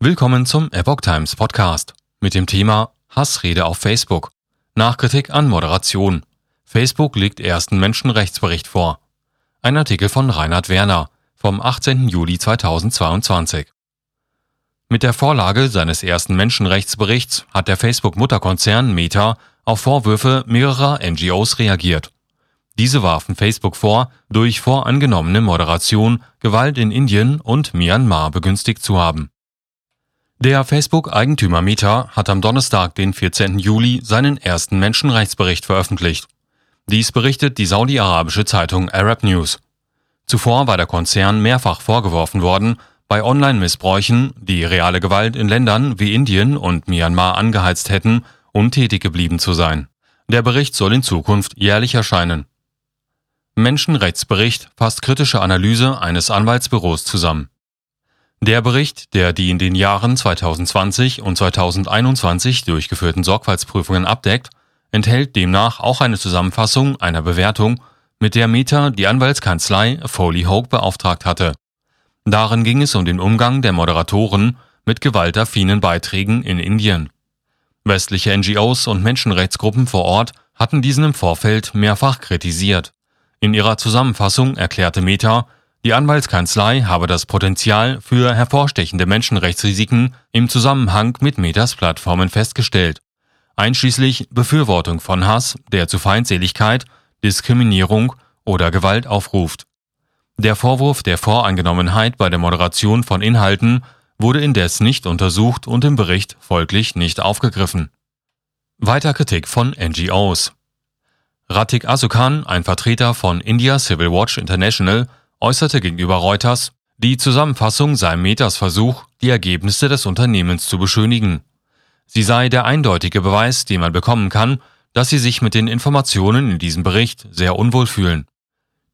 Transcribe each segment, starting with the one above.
Willkommen zum Epoch Times Podcast mit dem Thema Hassrede auf Facebook. Nachkritik an Moderation. Facebook legt ersten Menschenrechtsbericht vor. Ein Artikel von Reinhard Werner vom 18. Juli 2022. Mit der Vorlage seines ersten Menschenrechtsberichts hat der Facebook-Mutterkonzern Meta auf Vorwürfe mehrerer NGOs reagiert. Diese warfen Facebook vor, durch vorangenommene Moderation Gewalt in Indien und Myanmar begünstigt zu haben. Der Facebook-Eigentümer Meta hat am Donnerstag, den 14. Juli, seinen ersten Menschenrechtsbericht veröffentlicht. Dies berichtet die saudi-arabische Zeitung Arab News. Zuvor war der Konzern mehrfach vorgeworfen worden, bei Online-Missbräuchen, die reale Gewalt in Ländern wie Indien und Myanmar angeheizt hätten, untätig geblieben zu sein. Der Bericht soll in Zukunft jährlich erscheinen. Menschenrechtsbericht fasst kritische Analyse eines Anwaltsbüros zusammen. Der Bericht, der die in den Jahren 2020 und 2021 durchgeführten Sorgfaltsprüfungen abdeckt, enthält demnach auch eine Zusammenfassung einer Bewertung, mit der Meta die Anwaltskanzlei Foley Hoke beauftragt hatte. Darin ging es um den Umgang der Moderatoren mit gewaltaffinen Beiträgen in Indien. Westliche NGOs und Menschenrechtsgruppen vor Ort hatten diesen im Vorfeld mehrfach kritisiert. In ihrer Zusammenfassung erklärte Meta, die Anwaltskanzlei habe das Potenzial für hervorstechende Menschenrechtsrisiken im Zusammenhang mit Metas Plattformen festgestellt, einschließlich Befürwortung von Hass, der zu Feindseligkeit, Diskriminierung oder Gewalt aufruft. Der Vorwurf der Voreingenommenheit bei der Moderation von Inhalten wurde indes nicht untersucht und im Bericht folglich nicht aufgegriffen. Weiter Kritik von NGOs. Ratik Asukan, ein Vertreter von India Civil Watch International, äußerte gegenüber Reuters, die Zusammenfassung sei Metas Versuch, die Ergebnisse des Unternehmens zu beschönigen. Sie sei der eindeutige Beweis, den man bekommen kann, dass sie sich mit den Informationen in diesem Bericht sehr unwohl fühlen.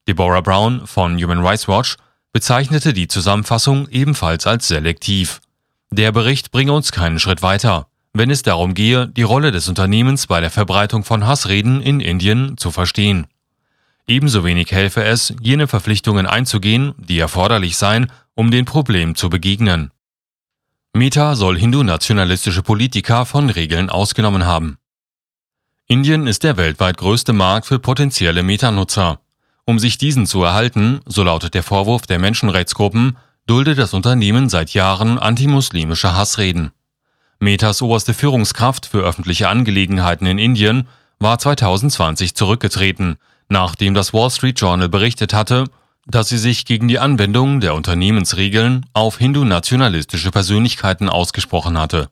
Deborah Brown von Human Rights Watch bezeichnete die Zusammenfassung ebenfalls als selektiv. Der Bericht bringe uns keinen Schritt weiter, wenn es darum gehe, die Rolle des Unternehmens bei der Verbreitung von Hassreden in Indien zu verstehen. Ebenso wenig helfe es, jene Verpflichtungen einzugehen, die erforderlich seien, um dem Problem zu begegnen. Meta soll hindu-nationalistische Politiker von Regeln ausgenommen haben. Indien ist der weltweit größte Markt für potenzielle Meta-Nutzer. Um sich diesen zu erhalten, so lautet der Vorwurf der Menschenrechtsgruppen, duldet das Unternehmen seit Jahren antimuslimische Hassreden. Metas oberste Führungskraft für öffentliche Angelegenheiten in Indien war 2020 zurückgetreten, nachdem das Wall Street Journal berichtet hatte, dass sie sich gegen die Anwendung der Unternehmensregeln auf hindu-nationalistische Persönlichkeiten ausgesprochen hatte.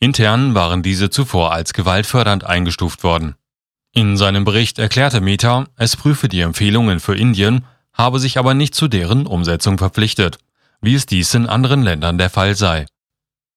Intern waren diese zuvor als gewaltfördernd eingestuft worden. In seinem Bericht erklärte Meta, es prüfe die Empfehlungen für Indien, habe sich aber nicht zu deren Umsetzung verpflichtet, wie es dies in anderen Ländern der Fall sei.